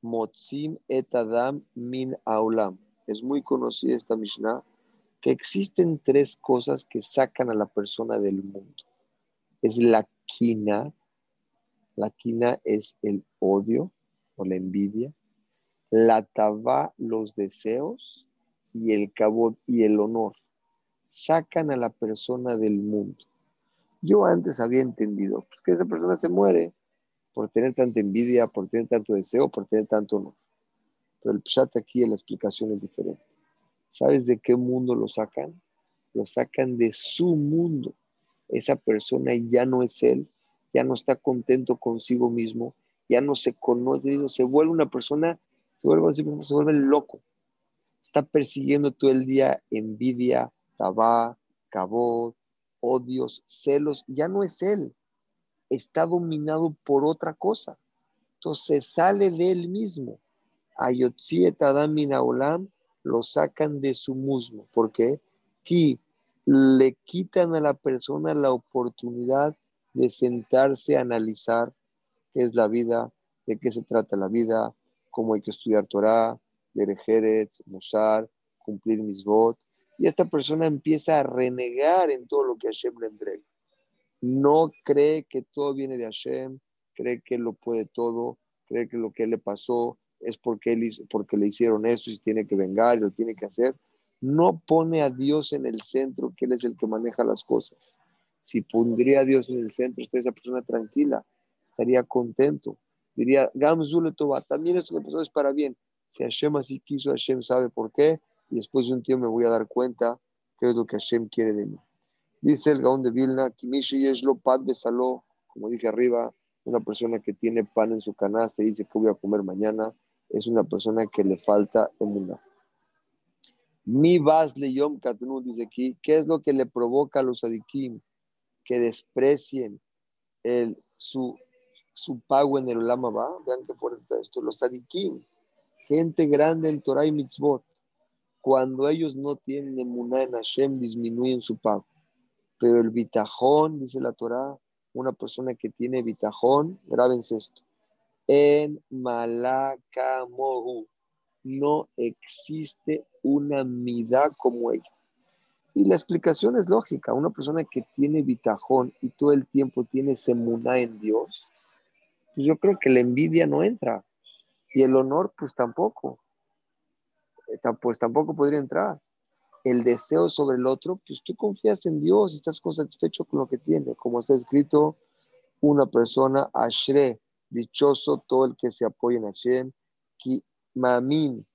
motzim et adam min aulam. Es muy conocida esta Mishnah, que existen tres cosas que sacan a la persona del mundo. Es la quina, la quina es el odio o la envidia. La taba, los deseos y el cabot y el honor sacan a la persona del mundo. Yo antes había entendido pues, que esa persona se muere por tener tanta envidia, por tener tanto deseo, por tener tanto honor. Pero el chat aquí la explicación es diferente. ¿Sabes de qué mundo lo sacan? Lo sacan de su mundo. Esa persona ya no es él, ya no está contento consigo mismo, ya no se conoce, se vuelve una persona, se vuelve, se vuelve loco está persiguiendo todo el día envidia, tabá, cabot, odios, celos, ya no es él. está dominado por otra cosa. Entonces sale de él mismo. Ayotziet Adam lo sacan de su muslo. ¿Por qué? Le quitan a la persona la oportunidad de sentarse a analizar qué es la vida, de qué se trata la vida, cómo hay que estudiar Torah, Derejeret, Musar, cumplir mis votos. Y esta persona empieza a renegar en todo lo que Hashem le entrega. No cree que todo viene de Hashem, cree que lo puede todo, cree que lo que le pasó es porque, él, porque le hicieron esto y tiene que vengar y lo tiene que hacer. No pone a Dios en el centro, que Él es el que maneja las cosas. Si pondría a Dios en el centro, estaría esa persona tranquila, estaría contento. Diría, Gamzule Toba, también esto que pasó es para bien. Si Hashem así quiso, Hashem sabe por qué, y después de un tiempo me voy a dar cuenta qué es lo que Hashem quiere de mí. Dice el Gaón de Vilna, Kimishi Yeshlo Pad Besaló, como dije arriba, una persona que tiene pan en su canasta y dice que voy a comer mañana, es una persona que le falta emuná. Mi vas Yom Katnu dice aquí, ¿qué es lo que le provoca a los adikim que desprecien el, su, su pago en el Ulama va? Vean qué fuerte está esto. Los adikim, gente grande en Torah y Mitzvot, cuando ellos no tienen emuná en Hashem, disminuyen su pago. Pero el bitajón, dice la Torah, una persona que tiene bitajón, grábense esto, en Malakamohu. No existe una mida como ella. Y la explicación es lógica. Una persona que tiene bitajón y todo el tiempo tiene semuna en Dios, pues yo creo que la envidia no entra. Y el honor, pues tampoco. Pues tampoco podría entrar. El deseo sobre el otro, pues tú confías en Dios y estás satisfecho con lo que tiene. Como está escrito, una persona, Ashre, Dichoso todo el que se apoya en Hashem, que Mamin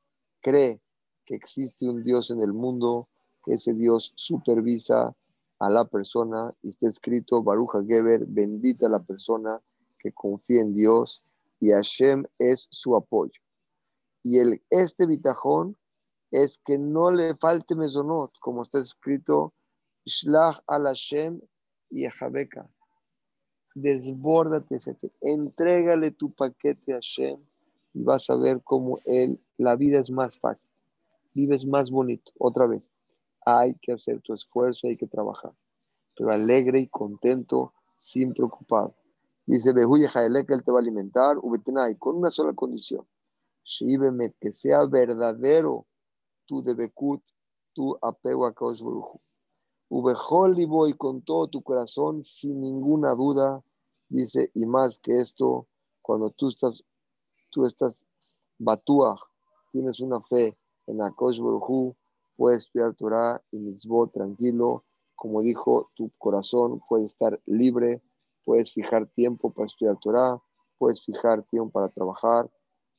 cree que existe un Dios en el mundo, ese Dios supervisa a la persona y está escrito Baruch Geber, bendita la persona que confía en Dios y Hashem es su apoyo. Y el, este bitajón es que no le falte mesonot, como está escrito, Shlach al Hashem y Ejabeka desbórdate, entrégale tu paquete a Hashem y vas a ver cómo él, la vida es más fácil, vives más bonito. Otra vez, hay que hacer tu esfuerzo, hay que trabajar, pero alegre y contento, sin preocupado. Dice, Behuye que él te va a alimentar, y con una sola condición, que sea verdadero tu debekut, tu apego a Kaush y voy con todo tu corazón, sin ninguna duda, dice, y más que esto, cuando tú estás, tú estás batúa, tienes una fe en Akosh Baruj puedes estudiar Torah y mitzvot tranquilo, como dijo, tu corazón puede estar libre, puedes fijar tiempo para estudiar Torah, puedes fijar tiempo para trabajar,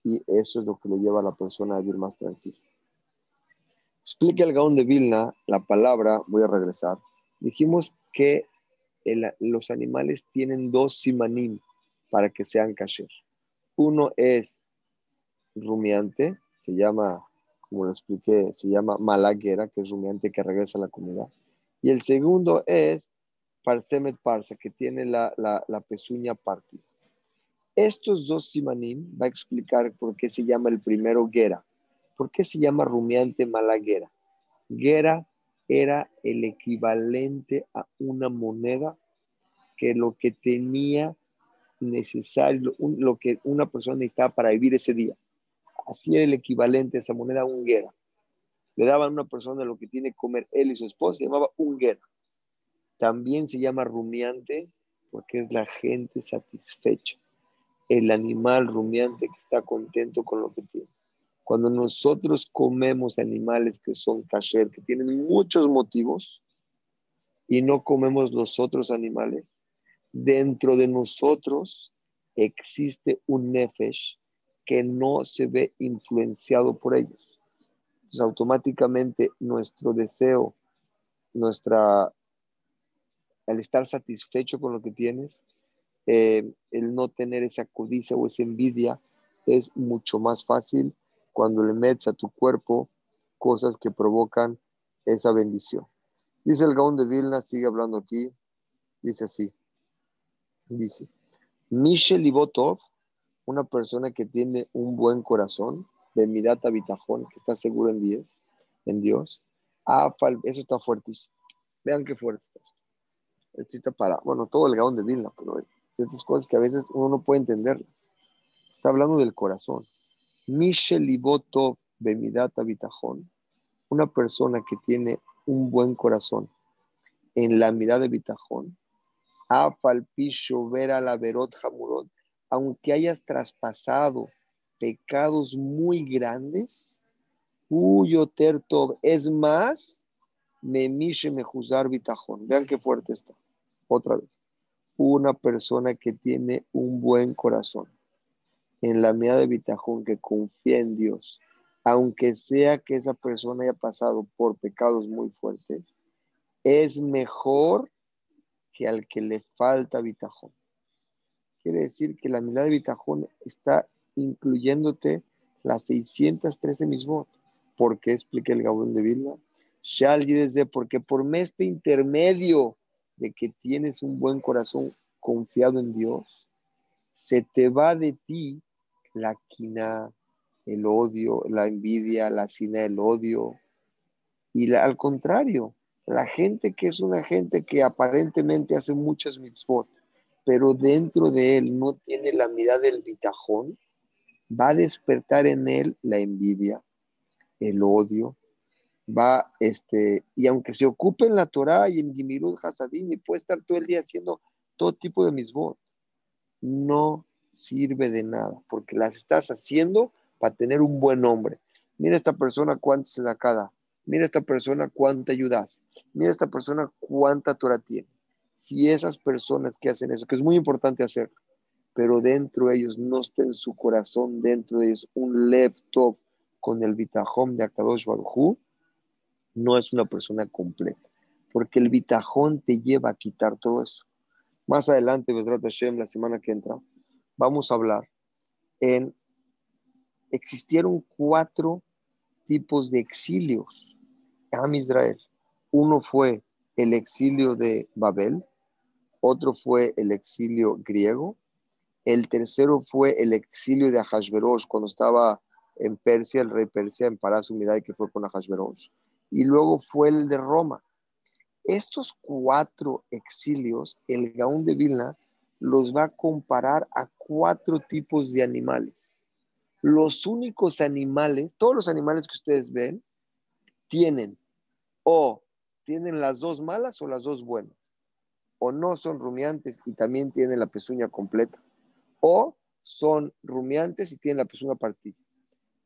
y eso es lo que le lleva a la persona a vivir más tranquilo. Explique al Gaón de Vilna la palabra, voy a regresar. Dijimos que los animales tienen dos simanim para que sean kasher. Uno es rumiante, se llama, como lo expliqué, se llama malaguera, que es rumiante que regresa a la comida. Y el segundo es parsemet parsa, que tiene la, la pezuña partida. Estos dos simanim va a explicar por qué se llama el primero gera ¿Por qué se llama rumiante malaguera? Guera era el equivalente a una moneda que lo que tenía necesario, lo que una persona necesitaba para vivir ese día. Así era el equivalente a esa moneda, un guera. Le daban a una persona lo que tiene que comer él y su esposa, se llamaba un guera. También se llama rumiante porque es la gente satisfecha. El animal rumiante que está contento con lo que tiene. Cuando nosotros comemos animales que son kasher, que tienen muchos motivos, y no comemos los otros animales, dentro de nosotros existe un nefesh que no se ve influenciado por ellos. Entonces, automáticamente nuestro deseo, nuestra, al estar satisfecho con lo que tienes, eh, el no tener esa codicia o esa envidia, es mucho más fácil cuando le metes a tu cuerpo cosas que provocan esa bendición. Dice el Gaón de Vilna, sigue hablando aquí, dice así. Dice, Michel Ibotov, una persona que tiene un buen corazón, de Midata Bitajón, que está seguro en Dios, en Dios. eso está fuertísimo. Vean qué fuerte está. Esto está para, bueno, todo el gaón de Vilna, pero estas cosas que a veces uno no puede entenderlas. Está hablando del corazón. Michel Ibotov Bemidata Bitajón, una persona que tiene un buen corazón en la mirada de Bitajón, Afalpisho Vera la Verot Hamurot, aunque hayas traspasado pecados muy grandes, Uyo Tertov es más, me mishe me juzgar Bitajón. Vean qué fuerte está. Otra vez. Una persona que tiene un buen corazón en la mirada de Bitajón, que confía en Dios, aunque sea que esa persona haya pasado por pecados muy fuertes, es mejor que al que le falta bitajón. Quiere decir que la mirada de bitajón está incluyéndote las 613 mismos. ¿Por qué expliqué el Gabón de Vilna? Shal desde porque por este intermedio de que tienes un buen corazón confiado en Dios, se te va de ti la quina, el odio, la envidia, la sina del odio. Y al contrario, la gente que es una gente que aparentemente hace muchas mitzvot, pero dentro de él no tiene la mirada del bitajón, va a despertar en él la envidia, el odio, va, este, y aunque se ocupe en la Torah y en Gimirud Hasadim y puede estar todo el día haciendo todo tipo de mitzvot, no sirve de nada, porque las estás haciendo para tener un buen nombre. Mira esta persona cuánto se da cada. Mira esta persona cuánto ayudas. Mira esta persona cuánta Torah tiene. Si esas personas que hacen eso, que es muy importante hacer, pero dentro de ellos no está en su corazón, dentro de ellos un laptop con el bitajón de Akadosh no es una persona completa, porque el bitajón te lleva a quitar todo eso. Más adelante, Hashem, la semana que entra, vamos a hablar en existieron cuatro tipos de exilios en Israel. Uno fue el exilio de Babel, otro fue el exilio griego, el tercero fue el exilio de Ahasverosh cuando estaba en Persia, el rey Persia, en Palacio y que fue con Ahasverosh, y luego fue el de Roma. Estos cuatro exilios, el Gaón de Vilna los va a comparar a cuatro tipos de animales los únicos animales, todos los animales que ustedes ven, tienen o tienen las dos malas o las dos buenas, o no son rumiantes y también tienen la pezuña completa, o son rumiantes y tienen la pezuña partida,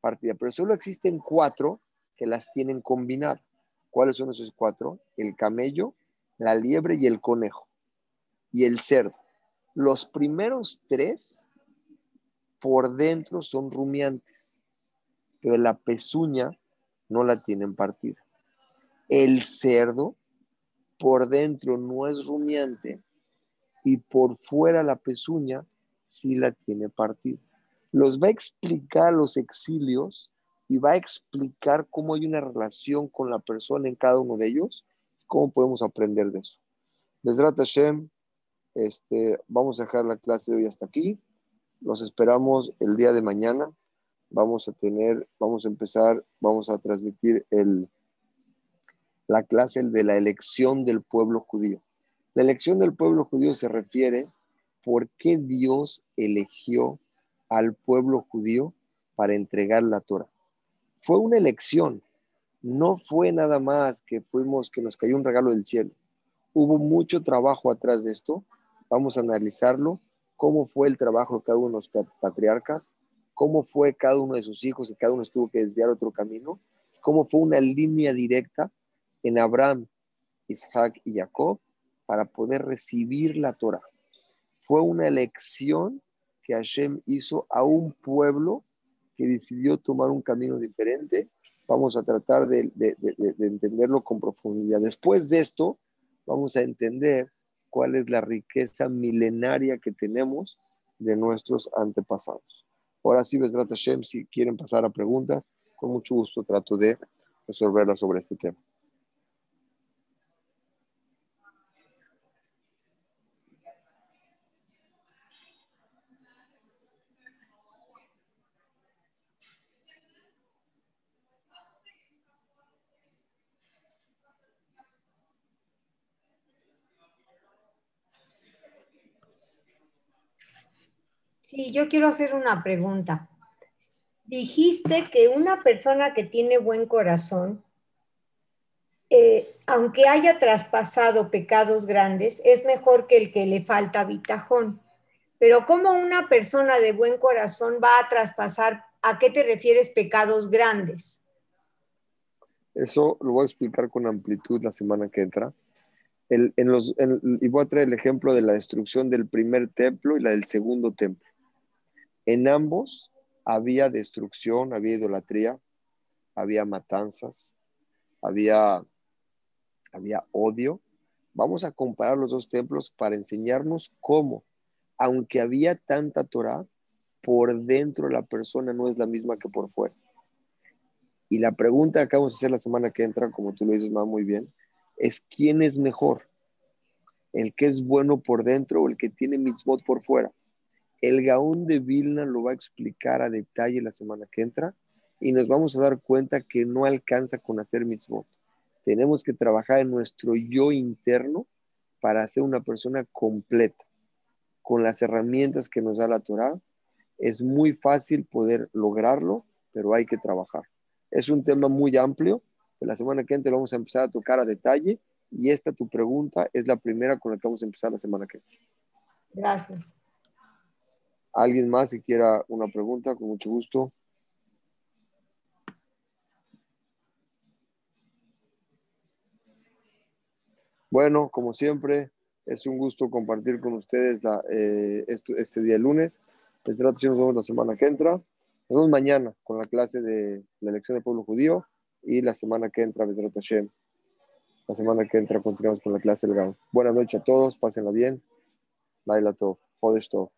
partida. Pero solo existen cuatro que las tienen combinadas. ¿Cuáles son esos cuatro? El camello, la liebre y el conejo, y el cerdo. Los primeros tres por dentro son rumiantes, pero la pezuña no la tienen partida. El cerdo por dentro no es rumiante y por fuera la pezuña sí la tiene partida. Los va a explicar los exilios y va a explicar cómo hay una relación con la persona en cada uno de ellos, cómo podemos aprender de eso. Desde Hashem, este, vamos a dejar la clase de hoy hasta aquí. Los esperamos el día de mañana. Vamos a tener, vamos a empezar, vamos a transmitir el, la clase de la elección del pueblo judío. La elección del pueblo judío se refiere por qué Dios eligió al pueblo judío para entregar la Torah. Fue una elección, no fue nada más que fuimos que nos cayó un regalo del cielo. Hubo mucho trabajo atrás de esto. Vamos a analizarlo cómo fue el trabajo de cada uno de los patriarcas, cómo fue cada uno de sus hijos y cada uno tuvo que desviar otro camino, cómo fue una línea directa en Abraham, Isaac y Jacob para poder recibir la Torah. Fue una elección que Hashem hizo a un pueblo que decidió tomar un camino diferente. Vamos a tratar de, de entenderlo con profundidad. Después de esto, vamos a entender cuál es la riqueza milenaria que tenemos de nuestros antepasados. Ahora sí, Besrat Hashem, si quieren pasar a preguntas, con mucho gusto trato de resolverlas sobre este tema. Sí, yo quiero hacer una pregunta. Dijiste que una persona que tiene buen corazón, eh, aunque haya traspasado pecados grandes, es mejor que el que le falta bitajón. Pero ¿cómo una persona de buen corazón va a traspasar, a qué te refieres pecados grandes? Eso lo voy a explicar con amplitud la semana que entra. y voy a traer el ejemplo de la destrucción del primer templo y la del segundo templo. En ambos había destrucción, había idolatría, había matanzas, había, había odio. Vamos a comparar los dos templos para enseñarnos cómo, aunque había tanta Torah, por dentro la persona no es la misma que por fuera. Y la pregunta que vamos a hacer la semana que entra, como tú lo dices muy bien, es quién es mejor, el que es bueno por dentro o el que tiene mitzvot por fuera. El Gaón de Vilna lo va a explicar a detalle la semana que entra y nos vamos a dar cuenta que no alcanza con hacer mitzvot. Tenemos que trabajar en nuestro yo interno para ser una persona completa. Con las herramientas que nos da la Torah, es muy fácil poder lograrlo, pero hay que trabajar. Es un tema muy amplio, la semana que entra lo vamos a empezar a tocar a detalle y esta tu pregunta es la primera con la que vamos a empezar la semana que entra. Gracias. ¿Alguien más si quiera una pregunta? Con mucho gusto. Bueno, como siempre, es un gusto compartir con ustedes eh, este, día lunes. Desde la nos vemos la semana que entra. Nos vemos mañana con la clase de la elección del pueblo judío y la semana que entra. La semana que entra continuamos con la clase del GAM. Buenas noches a todos, pásenla bien. Laila Tov, Jodesh Tov.